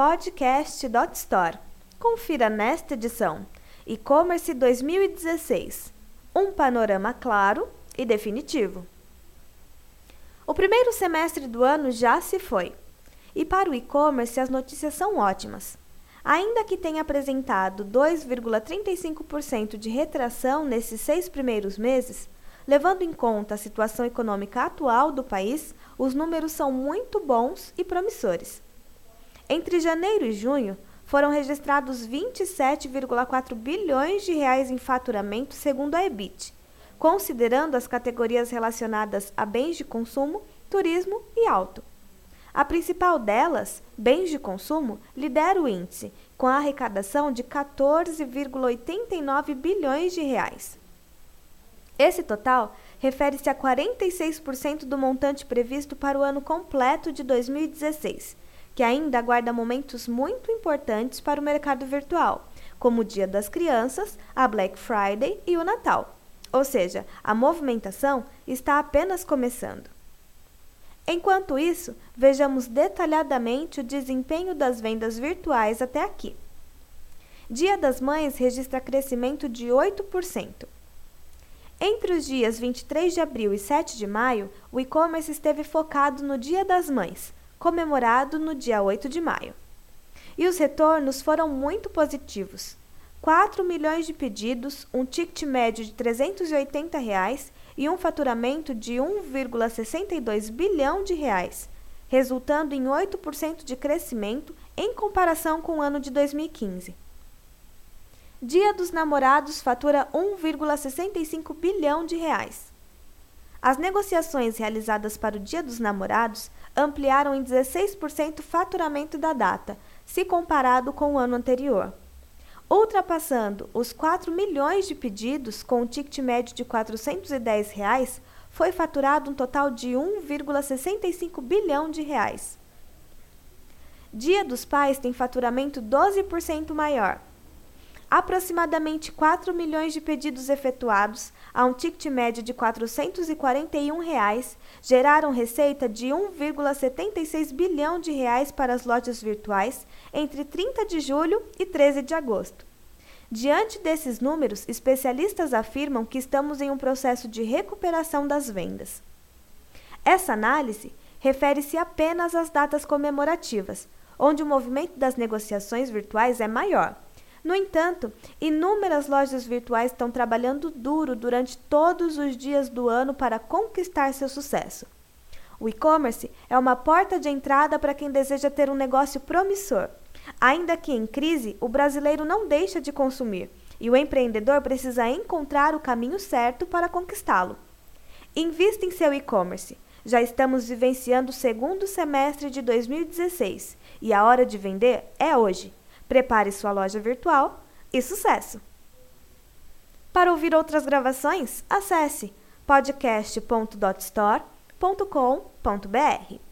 podcast.store. Confira nesta edição E-commerce 2016 um panorama claro e definitivo. O primeiro semestre do ano já se foi. E para o e-commerce as notícias são ótimas. Ainda que tenha apresentado 2,35% de retração nesses seis primeiros meses, levando em conta a situação econômica atual do país, os números são muito bons e promissores. Entre janeiro e junho, foram registrados 27,4 bilhões de reais em faturamento, segundo a EBIT, considerando as categorias relacionadas a bens de consumo, turismo e auto. A principal delas, bens de consumo, lidera o índice, com a arrecadação de 14,89 bilhões de reais. Esse total refere-se a 46% do montante previsto para o ano completo de 2016, que ainda aguarda momentos muito importantes para o mercado virtual, como o Dia das Crianças, a Black Friday e o Natal. Ou seja, a movimentação está apenas começando. Enquanto isso, vejamos detalhadamente o desempenho das vendas virtuais até aqui. Dia das Mães registra crescimento de 8%. Entre os dias 23 de abril e 7 de maio, o e-commerce esteve focado no Dia das Mães, comemorado no dia 8 de maio. E os retornos foram muito positivos. 4 milhões de pedidos, um ticket médio de 380 reais e um faturamento de 1,62 bilhão de reais, resultando em 8% de crescimento em comparação com o ano de 2015. Dia dos Namorados fatura 1,65 bilhão de reais. As negociações realizadas para o Dia dos Namorados ampliaram em 16% o faturamento da data, se comparado com o ano anterior ultrapassando os 4 milhões de pedidos com um ticket médio de 410 reais, foi faturado um total de 1,65 bilhão de reais. Dia dos Pais tem faturamento 12% maior, aproximadamente 4 milhões de pedidos efetuados a um ticket médio de 441 reais, geraram receita de 1,76 bilhão de reais para as lojas virtuais entre 30 de julho e 13 de agosto. Diante desses números, especialistas afirmam que estamos em um processo de recuperação das vendas. Essa análise refere-se apenas às datas comemorativas, onde o movimento das negociações virtuais é maior no entanto, inúmeras lojas virtuais estão trabalhando duro durante todos os dias do ano para conquistar seu sucesso. O e-commerce é uma porta de entrada para quem deseja ter um negócio promissor. Ainda que em crise, o brasileiro não deixa de consumir e o empreendedor precisa encontrar o caminho certo para conquistá-lo. Invista em seu e-commerce. Já estamos vivenciando o segundo semestre de 2016 e a hora de vender é hoje. Prepare sua loja virtual e sucesso! Para ouvir outras gravações, acesse podcast.dotstore.com.br.